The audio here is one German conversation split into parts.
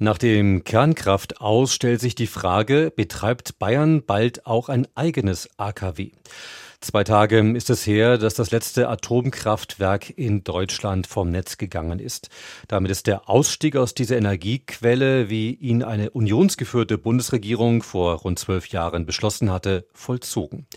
Nach dem Kernkraftaus stellt sich die Frage, betreibt Bayern bald auch ein eigenes AKW? Zwei Tage ist es her, dass das letzte Atomkraftwerk in Deutschland vom Netz gegangen ist. Damit ist der Ausstieg aus dieser Energiequelle, wie ihn eine unionsgeführte Bundesregierung vor rund zwölf Jahren beschlossen hatte, vollzogen.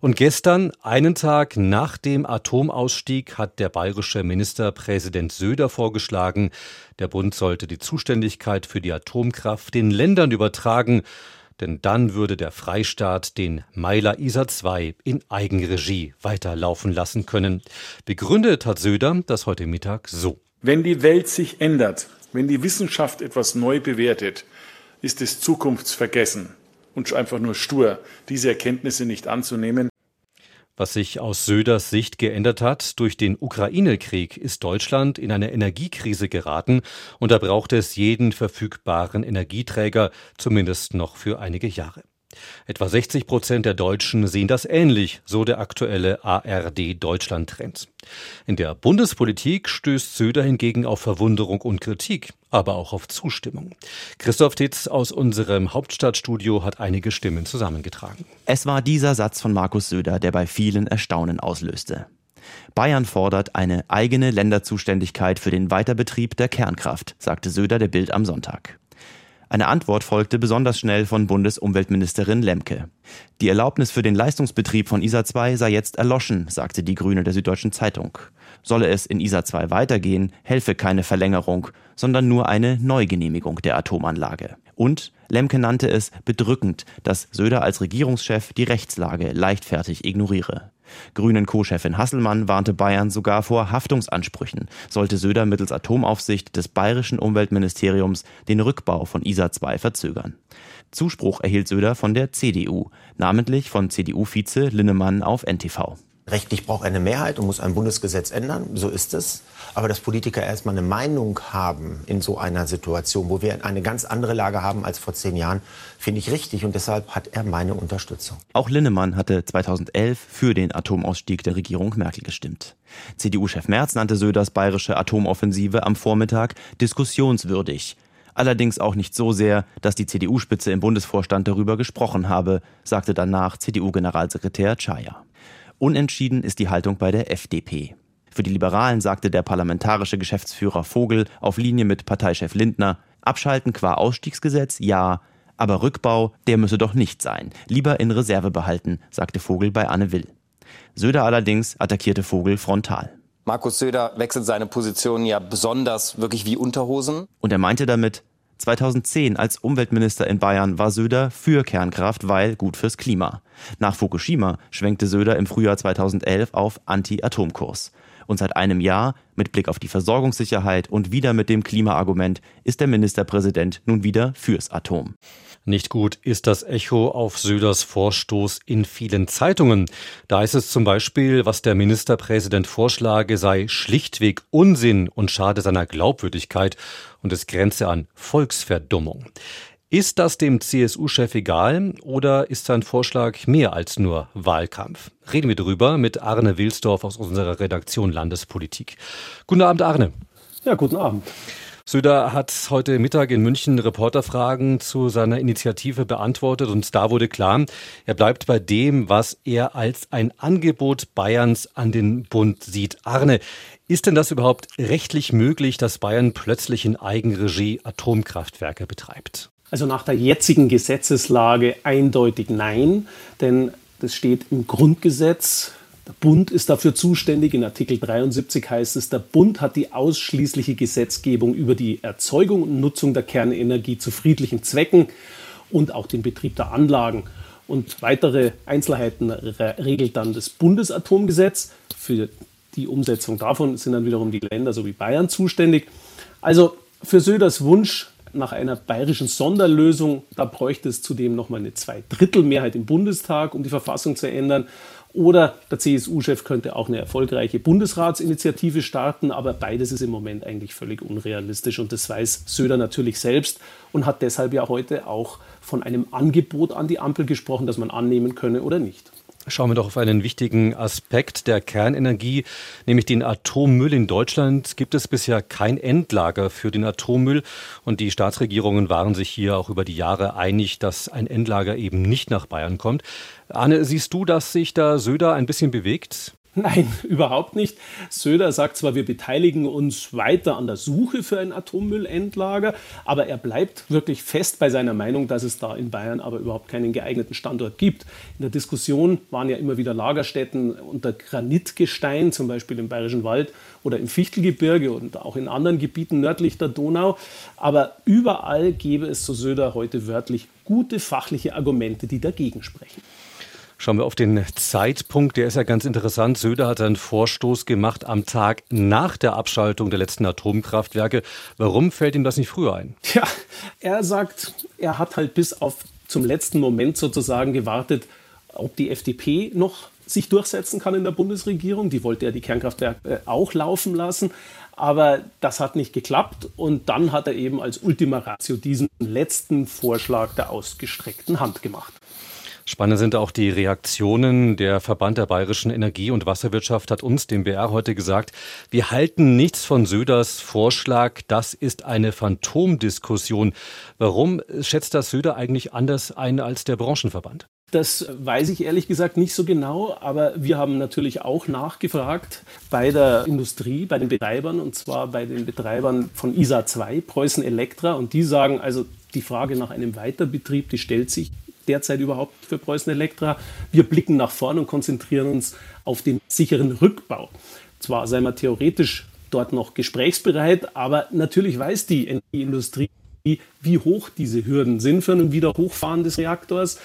Und gestern, einen Tag nach dem Atomausstieg, hat der bayerische Ministerpräsident Söder vorgeschlagen, der Bund sollte die Zuständigkeit für die Atomkraft den Ländern übertragen denn dann würde der Freistaat den Meiler ISA 2 in Eigenregie weiterlaufen lassen können. Begründet hat Söder das heute Mittag so. Wenn die Welt sich ändert, wenn die Wissenschaft etwas neu bewertet, ist es Zukunftsvergessen und einfach nur stur, diese Erkenntnisse nicht anzunehmen. Was sich aus Söders Sicht geändert hat, durch den Ukraine-Krieg ist Deutschland in eine Energiekrise geraten und da braucht es jeden verfügbaren Energieträger, zumindest noch für einige Jahre. Etwa 60 Prozent der Deutschen sehen das ähnlich, so der aktuelle ARD Deutschland Trend. In der Bundespolitik stößt Söder hingegen auf Verwunderung und Kritik, aber auch auf Zustimmung. Christoph Titz aus unserem Hauptstadtstudio hat einige Stimmen zusammengetragen. Es war dieser Satz von Markus Söder, der bei vielen Erstaunen auslöste. Bayern fordert eine eigene Länderzuständigkeit für den Weiterbetrieb der Kernkraft, sagte Söder der Bild am Sonntag. Eine Antwort folgte besonders schnell von Bundesumweltministerin Lemke. Die Erlaubnis für den Leistungsbetrieb von ISA 2 sei jetzt erloschen, sagte die Grüne der Süddeutschen Zeitung. Solle es in ISA 2 weitergehen, helfe keine Verlängerung, sondern nur eine Neugenehmigung der Atomanlage. Und Lemke nannte es bedrückend, dass Söder als Regierungschef die Rechtslage leichtfertig ignoriere. Grünen Co-Chefin Hasselmann warnte Bayern sogar vor Haftungsansprüchen, sollte Söder mittels Atomaufsicht des bayerischen Umweltministeriums den Rückbau von ISA 2 verzögern. Zuspruch erhielt Söder von der CDU, namentlich von CDU-Vize Linnemann auf NTV. Rechtlich braucht eine Mehrheit und muss ein Bundesgesetz ändern, so ist es. Aber dass Politiker erstmal eine Meinung haben in so einer Situation, wo wir eine ganz andere Lage haben als vor zehn Jahren, finde ich richtig und deshalb hat er meine Unterstützung. Auch Linnemann hatte 2011 für den Atomausstieg der Regierung Merkel gestimmt. CDU-Chef Merz nannte Söders bayerische Atomoffensive am Vormittag diskussionswürdig. Allerdings auch nicht so sehr, dass die CDU-Spitze im Bundesvorstand darüber gesprochen habe, sagte danach CDU-Generalsekretär Chaya. Unentschieden ist die Haltung bei der FDP. Für die Liberalen sagte der parlamentarische Geschäftsführer Vogel auf Linie mit Parteichef Lindner, Abschalten qua Ausstiegsgesetz, ja, aber Rückbau, der müsse doch nicht sein. Lieber in Reserve behalten, sagte Vogel bei Anne Will. Söder allerdings attackierte Vogel frontal. Markus Söder wechselt seine Position ja besonders wirklich wie Unterhosen. Und er meinte damit, 2010 als Umweltminister in Bayern war Söder für Kernkraft, weil gut fürs Klima. Nach Fukushima schwenkte Söder im Frühjahr 2011 auf Anti-Atomkurs. Und seit einem Jahr, mit Blick auf die Versorgungssicherheit und wieder mit dem Klimaargument, ist der Ministerpräsident nun wieder fürs Atom. Nicht gut ist das Echo auf Söders Vorstoß in vielen Zeitungen. Da heißt es zum Beispiel, was der Ministerpräsident vorschlage, sei schlichtweg Unsinn und schade seiner Glaubwürdigkeit und es grenze an Volksverdummung. Ist das dem CSU-Chef egal oder ist sein Vorschlag mehr als nur Wahlkampf? Reden wir darüber mit Arne Wilsdorf aus unserer Redaktion Landespolitik. Guten Abend, Arne. Ja, guten Abend. Söder hat heute Mittag in München Reporterfragen zu seiner Initiative beantwortet und da wurde klar, er bleibt bei dem, was er als ein Angebot Bayerns an den Bund sieht. Arne, ist denn das überhaupt rechtlich möglich, dass Bayern plötzlich in Eigenregie Atomkraftwerke betreibt? Also nach der jetzigen Gesetzeslage eindeutig nein, denn das steht im Grundgesetz der Bund ist dafür zuständig. In Artikel 73 heißt es, der Bund hat die ausschließliche Gesetzgebung über die Erzeugung und Nutzung der Kernenergie zu friedlichen Zwecken und auch den Betrieb der Anlagen. Und weitere Einzelheiten regelt dann das Bundesatomgesetz. Für die Umsetzung davon sind dann wiederum die Länder sowie Bayern zuständig. Also für Söders Wunsch nach einer bayerischen Sonderlösung, da bräuchte es zudem nochmal eine Zweidrittelmehrheit im Bundestag, um die Verfassung zu ändern. Oder der CSU-Chef könnte auch eine erfolgreiche Bundesratsinitiative starten, aber beides ist im Moment eigentlich völlig unrealistisch und das weiß Söder natürlich selbst und hat deshalb ja heute auch von einem Angebot an die Ampel gesprochen, das man annehmen könne oder nicht. Schauen wir doch auf einen wichtigen Aspekt der Kernenergie, nämlich den Atommüll. In Deutschland gibt es bisher kein Endlager für den Atommüll und die Staatsregierungen waren sich hier auch über die Jahre einig, dass ein Endlager eben nicht nach Bayern kommt. Anne, siehst du, dass sich da Söder ein bisschen bewegt? Nein, überhaupt nicht. Söder sagt zwar, wir beteiligen uns weiter an der Suche für ein Atommüllendlager, aber er bleibt wirklich fest bei seiner Meinung, dass es da in Bayern aber überhaupt keinen geeigneten Standort gibt. In der Diskussion waren ja immer wieder Lagerstätten unter Granitgestein, zum Beispiel im Bayerischen Wald oder im Fichtelgebirge und auch in anderen Gebieten nördlich der Donau. Aber überall gäbe es, so Söder heute wörtlich, gute fachliche Argumente, die dagegen sprechen. Schauen wir auf den Zeitpunkt, der ist ja ganz interessant. Söder hat einen Vorstoß gemacht am Tag nach der Abschaltung der letzten Atomkraftwerke. Warum fällt ihm das nicht früher ein? Ja, er sagt, er hat halt bis auf zum letzten Moment sozusagen gewartet, ob die FDP noch sich durchsetzen kann in der Bundesregierung. Die wollte ja die Kernkraftwerke auch laufen lassen. Aber das hat nicht geklappt und dann hat er eben als Ultima Ratio diesen letzten Vorschlag der ausgestreckten Hand gemacht. Spannend sind auch die Reaktionen. Der Verband der bayerischen Energie- und Wasserwirtschaft hat uns, dem BR, heute gesagt, wir halten nichts von Söders Vorschlag. Das ist eine Phantomdiskussion. Warum schätzt das Söder eigentlich anders ein als der Branchenverband? Das weiß ich ehrlich gesagt nicht so genau, aber wir haben natürlich auch nachgefragt bei der Industrie, bei den Betreibern, und zwar bei den Betreibern von ISA 2, Preußen Elektra, und die sagen also, die Frage nach einem Weiterbetrieb, die stellt sich derzeit überhaupt für Preußen Elektra. Wir blicken nach vorn und konzentrieren uns auf den sicheren Rückbau. Zwar seien wir theoretisch dort noch gesprächsbereit, aber natürlich weiß die Energieindustrie, wie hoch diese Hürden sind für ein Wiederhochfahren des Reaktors.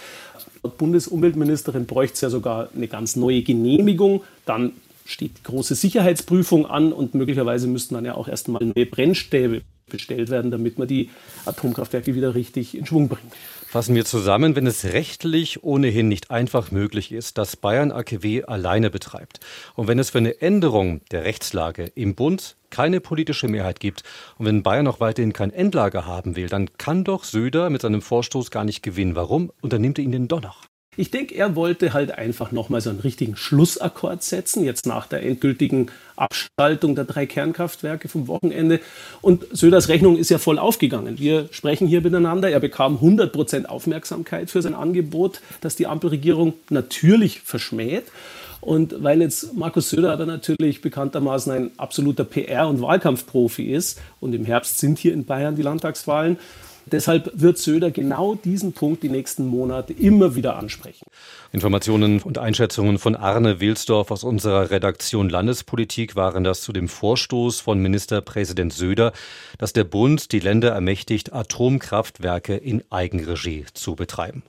Laut Bundesumweltministerin bräuchte es ja sogar eine ganz neue Genehmigung. Dann steht die große Sicherheitsprüfung an und möglicherweise müssten dann ja auch erstmal neue Brennstäbe bestellt werden, damit man die Atomkraftwerke wieder richtig in Schwung bringt. Fassen wir zusammen, wenn es rechtlich ohnehin nicht einfach möglich ist, dass Bayern AKW alleine betreibt und wenn es für eine Änderung der Rechtslage im Bund keine politische Mehrheit gibt und wenn Bayern auch weiterhin kein Endlager haben will, dann kann doch Söder mit seinem Vorstoß gar nicht gewinnen. Warum unternimmt er ihn denn doch noch? Ich denke, er wollte halt einfach nochmal so einen richtigen Schlussakkord setzen, jetzt nach der endgültigen Abschaltung der drei Kernkraftwerke vom Wochenende. Und Söders Rechnung ist ja voll aufgegangen. Wir sprechen hier miteinander. Er bekam 100 Prozent Aufmerksamkeit für sein Angebot, das die Ampelregierung natürlich verschmäht. Und weil jetzt Markus Söder aber natürlich bekanntermaßen ein absoluter PR- und Wahlkampfprofi ist und im Herbst sind hier in Bayern die Landtagswahlen, Deshalb wird Söder genau diesen Punkt die nächsten Monate immer wieder ansprechen. Informationen und Einschätzungen von Arne Wilsdorf aus unserer Redaktion Landespolitik waren das zu dem Vorstoß von Ministerpräsident Söder, dass der Bund die Länder ermächtigt, Atomkraftwerke in Eigenregie zu betreiben.